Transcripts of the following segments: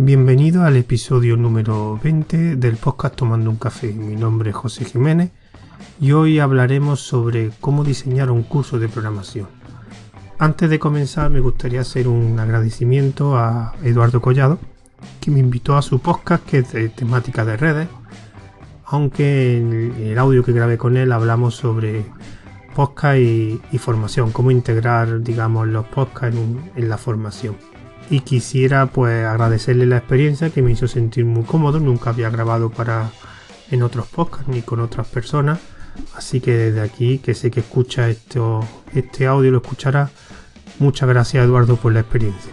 Bienvenido al episodio número 20 del podcast Tomando un Café. Mi nombre es José Jiménez y hoy hablaremos sobre cómo diseñar un curso de programación. Antes de comenzar me gustaría hacer un agradecimiento a Eduardo Collado que me invitó a su podcast que es de temática de redes, aunque en el audio que grabé con él hablamos sobre podcast y, formación, cómo integrar digamos los podcasts en la formación y quisiera pues agradecerle la experiencia que me hizo sentir muy cómodo. Nunca había grabado para en otros podcasts ni con otras personas. Así que desde aquí, que sé que escucha esto, este audio, lo escuchará. Muchas gracias Eduardo por la experiencia.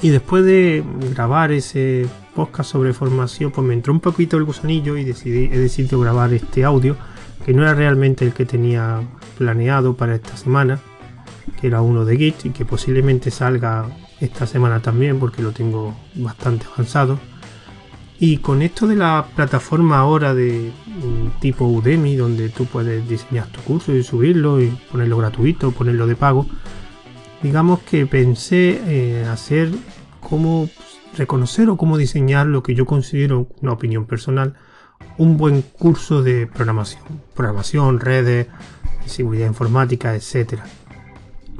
Y después de grabar ese podcast sobre formación, pues me entró un poquito el gusanillo y decidí, he decidido grabar este audio, que no era realmente el que tenía planeado para esta semana, que era uno de Git y que posiblemente salga esta semana también porque lo tengo bastante avanzado. Y con esto de la plataforma ahora de mm, tipo Udemy, donde tú puedes diseñar tu curso y subirlo y ponerlo gratuito, ponerlo de pago, digamos que pensé eh, hacer cómo reconocer o cómo diseñar lo que yo considero una opinión personal, un buen curso de programación, programación, redes, seguridad informática, etcétera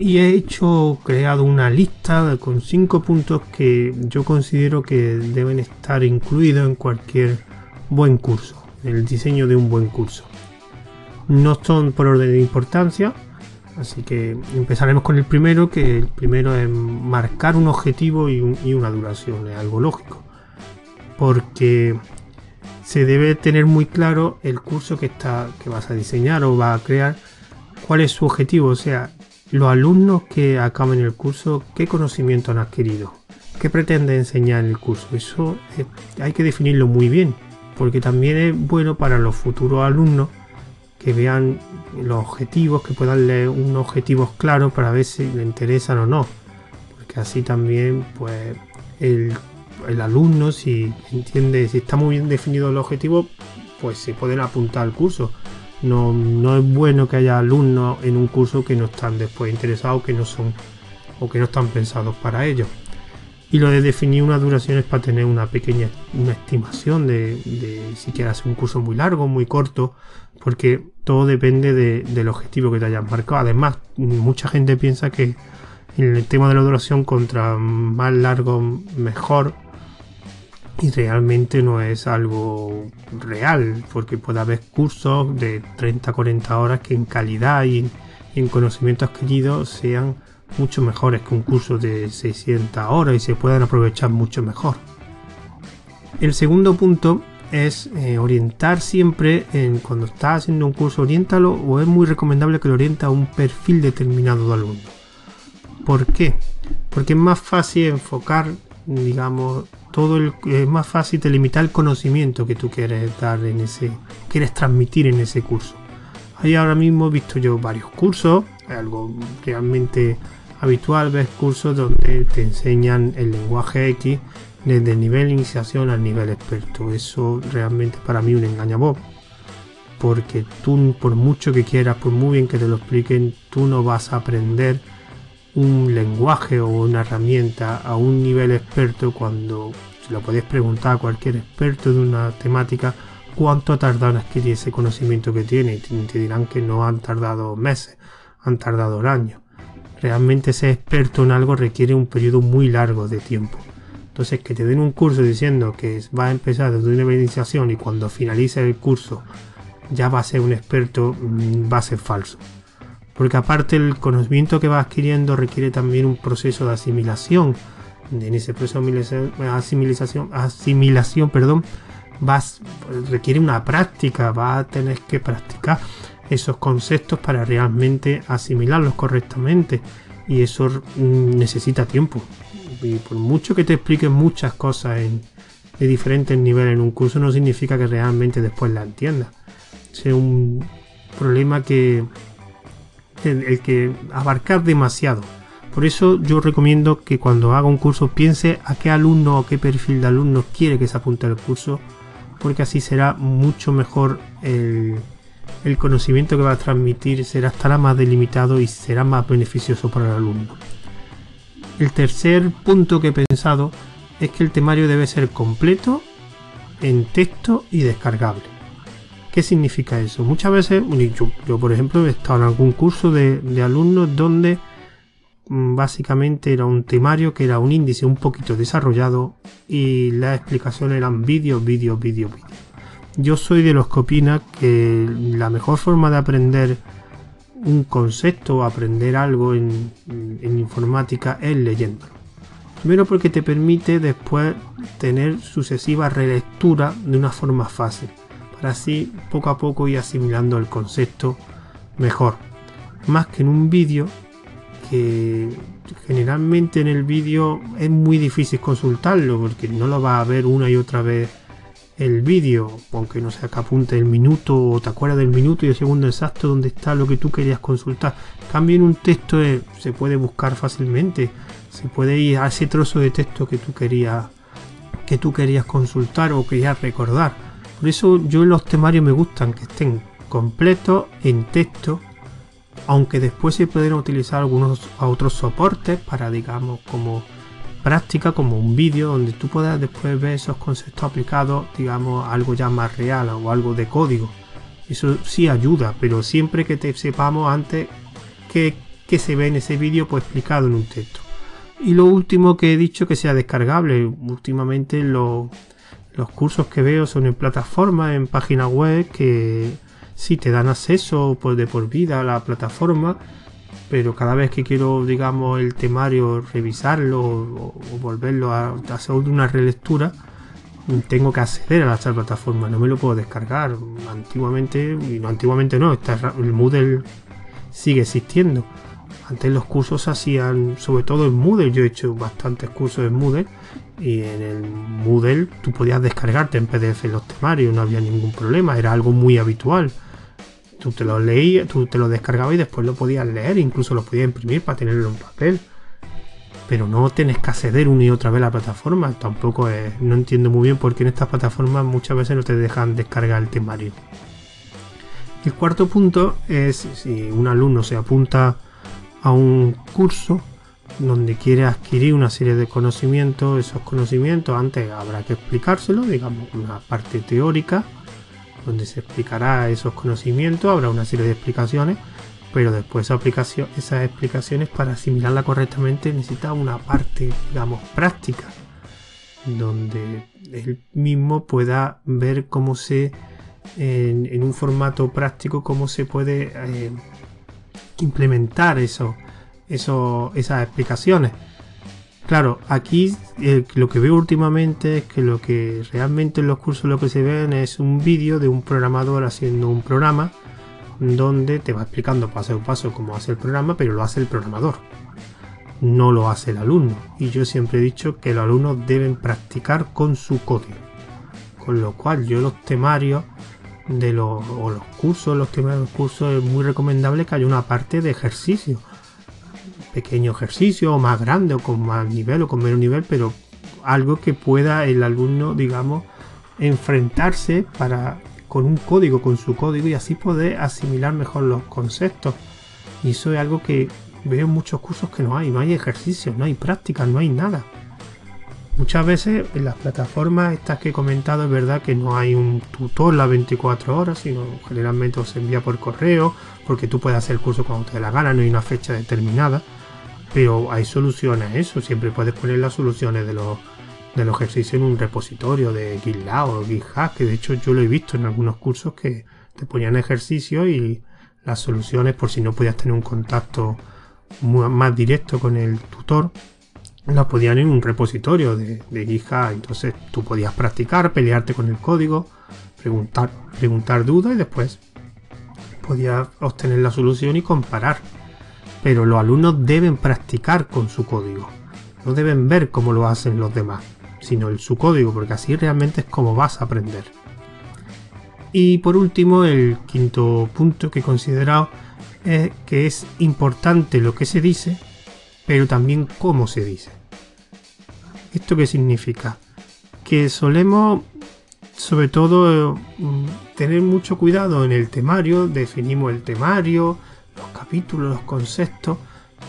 y he hecho, creado una lista con cinco puntos que yo considero que deben estar incluidos en cualquier buen curso, el diseño de un buen curso. No son por orden de importancia, así que empezaremos con el primero, que el primero es marcar un objetivo y, una duración, es algo lógico, porque se debe tener muy claro el curso que, está, que vas a diseñar o va a crear, cuál es su objetivo, o sea, los alumnos que acaben el curso, ¿qué conocimiento han adquirido? ¿Qué pretende enseñar en el curso? Eso hay que definirlo muy bien, porque también es bueno para los futuros alumnos que vean los objetivos, que puedan leer unos objetivos claros para ver si les interesan o no. Porque así también, pues, el, el alumno, si entiende, si está muy bien definido el objetivo, pues se pueden apuntar al curso no, es bueno que haya alumnos en un curso que no están después interesados, que no son o que no están pensados para ello. Y lo de definir una duración es para tener una pequeña una estimación de, si quieres un curso muy largo, muy corto, porque todo depende del objetivo que te hayas marcado. Además, mucha gente piensa que en el tema de la duración, contra más largo, mejor y realmente no es algo real, porque puede haber cursos de 30-40 horas que en calidad y, en conocimiento adquirido sean mucho mejores que un curso de 600 horas y se puedan aprovechar mucho mejor. El segundo punto es eh, orientar siempre en cuando estás haciendo un curso, oriéntalo o es muy recomendable que lo oriente a un perfil determinado de alumno. ¿Por qué? Porque es más fácil enfocar, digamos, todo el, es más fácil delimitar el conocimiento que tú quieres dar en ese, quieres transmitir en ese curso. Ahí ahora mismo he visto yo varios cursos, algo realmente habitual, ves cursos donde te enseñan el lenguaje X desde el nivel iniciación al nivel experto. Eso realmente para mí un engañabó. Porque tú, por mucho que quieras, por muy bien que te lo expliquen, tú no vas a aprender un lenguaje o una herramienta a un nivel experto cuando lo podéis preguntar a cualquier experto de una temática cuánto ha tardado en adquirir ese conocimiento que tiene y te dirán que no han tardado meses, han tardado años. Realmente ser experto en algo requiere un periodo muy largo de tiempo. Entonces que te den un curso diciendo que va a empezar desde una iniciación y cuando finalice el curso ya va a ser un experto mm, va a ser falso porque aparte el conocimiento que va adquiriendo requiere también un proceso de asimilación. En ese proceso de asimilación, asimilación perdón, vas, requiere una práctica, va a tener que practicar esos conceptos para realmente asimilarlos correctamente y eso mm, necesita tiempo. Y por mucho que te expliquen muchas cosas en, de diferentes niveles en un curso, no significa que realmente después la entiendas. Es un problema que el, que abarcar demasiado. Por eso yo recomiendo que cuando haga un curso piense a qué alumno o qué perfil de alumno quiere que se apunte al curso, porque así será mucho mejor el, el conocimiento que va a transmitir, será, estará más delimitado y será más beneficioso para el alumno. El tercer punto que he pensado es que el temario debe ser completo, en texto y descargable. ¿Qué significa eso? Muchas veces, yo, por ejemplo he estado en algún curso de, alumnos donde mm, básicamente era un temario que era un índice un poquito desarrollado y la explicación eran vídeos, vídeos, vídeos, vídeos. Yo soy de los que opina que la mejor forma de aprender un concepto o aprender algo en, en informática es leyéndolo. Primero porque te permite después tener sucesiva relectura de una forma fácil, así poco a poco ir asimilando el concepto mejor. Más que en un vídeo, que generalmente en el vídeo es muy difícil consultarlo, porque no lo vas a ver una y otra vez el vídeo, aunque no sea que apunte el minuto o te acuerdas del minuto y el segundo exacto donde está lo que tú querías consultar. Cambio en un texto eh, se puede buscar fácilmente se puede ir a ese trozo de texto que tú querías que tú querías consultar o querías recordar. Por eso yo los temarios me gustan que estén completos en texto, aunque después se pueden utilizar algunos otros soportes para digamos como práctica como un vídeo donde tú puedas después ver esos conceptos aplicados digamos algo ya más real o algo de código eso sí ayuda pero siempre que te sepamos antes que, que se ve en ese vídeo pues explicado en un texto y lo último que he dicho que sea descargable. Últimamente los cursos que veo son en plataformas, en páginas web que sí te dan acceso pues, de por vida a la plataforma, pero cada vez que quiero, digamos, el temario revisarlo o, volverlo a, hacer una relectura, tengo que acceder a la plataforma, no me lo puedo descargar. Antiguamente, no antiguamente no, el Moodle sigue existiendo antes los cursos se hacían, sobre todo en Moodle, yo he hecho bastantes cursos en Moodle y en el Moodle tú podías descargarte en PDF los temarios, no había ningún problema, era algo muy habitual. Tú te lo leías, tú te lo descargabas y después lo podías leer, incluso lo podías imprimir para tenerlo en papel. Pero no tienes que acceder una y otra vez a la plataforma. Tampoco es, no entiendo muy bien por qué en estas plataformas muchas veces no te dejan descargar el temario. El cuarto punto es si un alumno se apunta a un curso donde quiere adquirir una serie de conocimientos, esos conocimientos antes habrá que explicárselo, digamos una parte teórica donde se explicará esos conocimientos, habrá una serie de explicaciones, pero después esa aplicación, esas explicaciones para asimilarla correctamente necesita una parte, digamos, práctica, donde él mismo pueda ver cómo se, en, un formato práctico, cómo se puede eh, implementar eso, eso, esas explicaciones. Claro, aquí eh, lo que veo últimamente es que lo que realmente en los cursos lo que se ven es un vídeo de un programador haciendo un programa donde te va explicando paso a paso cómo hace el programa, pero lo hace el programador, no lo hace el alumno. Y yo siempre he dicho que los alumnos deben practicar con su código. Con lo cual yo los temarios de los, o los cursos, los los cursos, es muy recomendable que haya una parte de ejercicio. Pequeño ejercicio, o más grande, o con más nivel, o con menos nivel, pero algo que pueda el alumno, digamos, enfrentarse para con un código, con su código, y así poder asimilar mejor los conceptos. Y eso es algo que veo en muchos cursos que no hay, no hay ejercicio, no hay práctica, no hay nada. Muchas veces en las plataformas estas que he comentado es verdad que no hay un tutor las 24 horas, sino generalmente se envía por correo, porque tú puedes hacer el curso cuando te dé la gana, no hay una fecha determinada. Pero hay soluciones a eso, siempre puedes poner las soluciones de los, de los ejercicios en un repositorio de GitLab o GitHub, que de hecho yo lo he visto en algunos cursos que te ponían ejercicios y las soluciones por si no podías tener un contacto más directo con el tutor la podían en un repositorio de, de GitHub. Entonces tú podías practicar, pelearte con el código, preguntar, dudas y después podías obtener la solución y comparar. Pero los alumnos deben practicar con su código. No deben ver cómo lo hacen los demás, sino el, su código, porque así realmente es como vas a aprender. Y por último, el quinto punto que he considerado es que es importante lo que se dice, pero también cómo se dice. ¿Esto qué significa? Que solemos, sobre todo, mm, tener mucho cuidado en el temario, definimos el temario, los capítulos, los conceptos,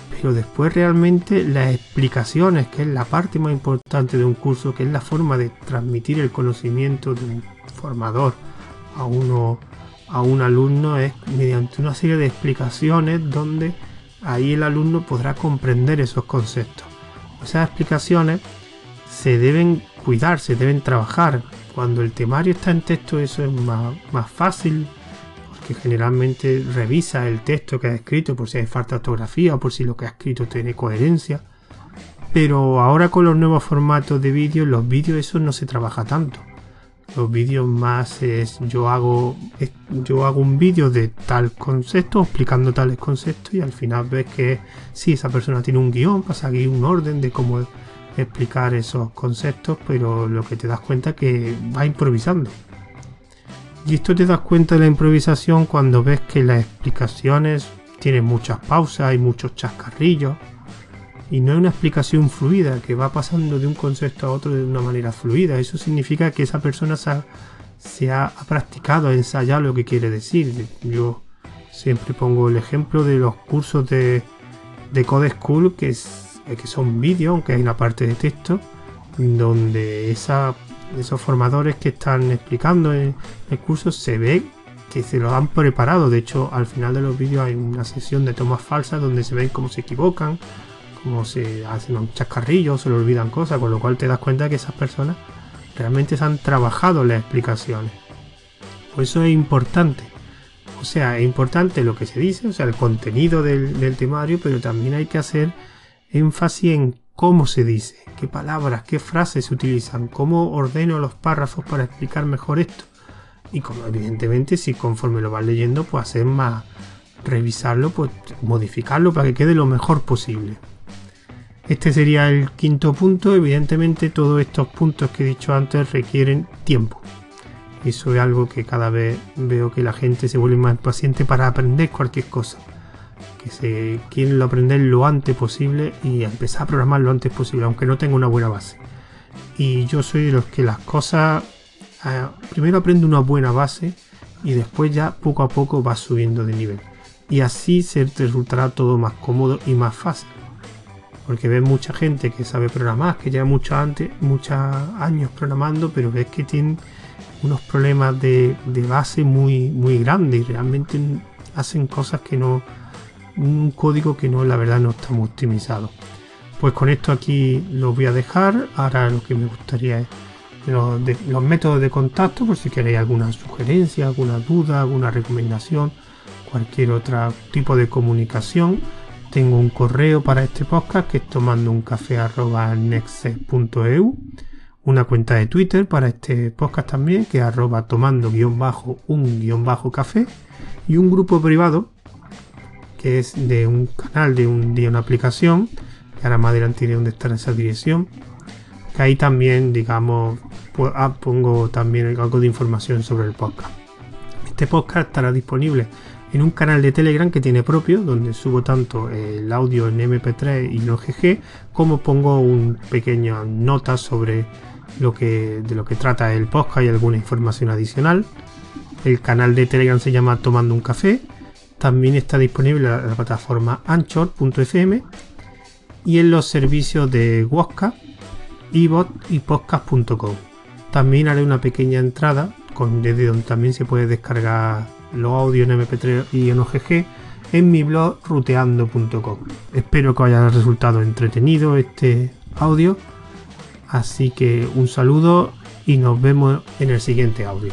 pero después realmente las explicaciones, que es la parte más importante de un curso, que es la forma de transmitir el conocimiento de un formador a uno a un alumno es mediante una serie de explicaciones donde ahí el alumno podrá comprender esos conceptos. Esas explicaciones se deben cuidar, se deben trabajar. Cuando el temario está en texto eso es más, más fácil porque generalmente revisa el texto que ha escrito por si hay falta de ortografía o por si lo que ha escrito tiene coherencia. Pero ahora con los nuevos formatos de vídeo, los vídeos eso no se trabaja tanto los vídeos más es yo hago yo hago un vídeo de tal concepto explicando tales conceptos y al final ves que sí esa persona tiene un guion para seguir un orden de cómo explicar esos conceptos pero lo que te das cuenta es que va improvisando. Y esto te das cuenta de la improvisación cuando ves que las explicaciones tienen muchas pausas y muchos chascarrillos y no es una explicación fluida que va pasando de un concepto a otro de una manera fluida. Eso significa que esa persona se ha, practicado, ha ensayado lo que quiere decir. Yo siempre pongo el ejemplo de los cursos de, de Code School, que, es, que son vídeos, aunque hay una parte de texto, donde esa, esos formadores que están explicando en el curso se ve que se lo han preparado. De hecho, al final de los vídeos hay una sesión de tomas falsas donde se ven cómo se equivocan, como se hacen un chascarrillo, se le olvidan cosas, con lo cual te das cuenta que esas personas realmente se han trabajado las explicaciones. Por eso es importante. O sea, es importante lo que se dice, o sea, el contenido del, temario, pero también hay que hacer énfasis en cómo se dice, qué palabras, qué frases se utilizan, cómo ordeno los párrafos para explicar mejor esto. Y como evidentemente si conforme lo vas leyendo, pues hacer más, revisarlo, pues modificarlo para que quede lo mejor posible. Este sería el quinto punto. Evidentemente todos estos puntos que he dicho antes requieren tiempo. Eso es algo que cada vez veo que la gente se vuelve más paciente para aprender cualquier cosa. Que se quieren aprender lo antes posible y empezar a programar lo antes posible, aunque no tenga una buena base. Y yo soy de los que las cosas... Ah, primero aprende una buena base y después ya poco a poco va subiendo de nivel. Y así se resultará todo más cómodo y más fácil porque ves mucha gente que sabe programar, que lleva mucho antes, muchos años programando, pero ves que tienen unos problemas de, base muy, muy grandes y realmente hacen cosas que no, un código que no, la verdad, no está muy optimizado. Pues con esto aquí lo voy a dejar. Ahora lo que me gustaría es los, los métodos de contacto, por si queréis alguna sugerencia, alguna duda, alguna recomendación, cualquier otro tipo de comunicación tengo un correo para este podcast que es tomando café una cuenta de Twitter para este podcast también que es arroba tomando guion bajo un guion bajo café y un grupo privado que es de un canal de, un, de una aplicación que ahora más adelante iré donde está esa dirección que ahí también digamos pues, ah, pongo también algo de información sobre el podcast. Este podcast estará disponible en un canal de Telegram que tiene propio, donde subo tanto el audio en MP3 y no GG, como pongo un pequeño nota sobre lo que, de lo que trata el podcast y alguna información adicional. El canal de Telegram se llama Tomando un Café. También está disponible en la plataforma anchor.fm y en los servicios de Wosca, iBot y podcast.com. También haré una pequeña entrada con, desde donde también se puede descargar los audios en MP3 y en OGG en mi blog ruteando.com. Espero que haya resultado entretenido este audio. Así que un saludo y nos vemos en el siguiente audio.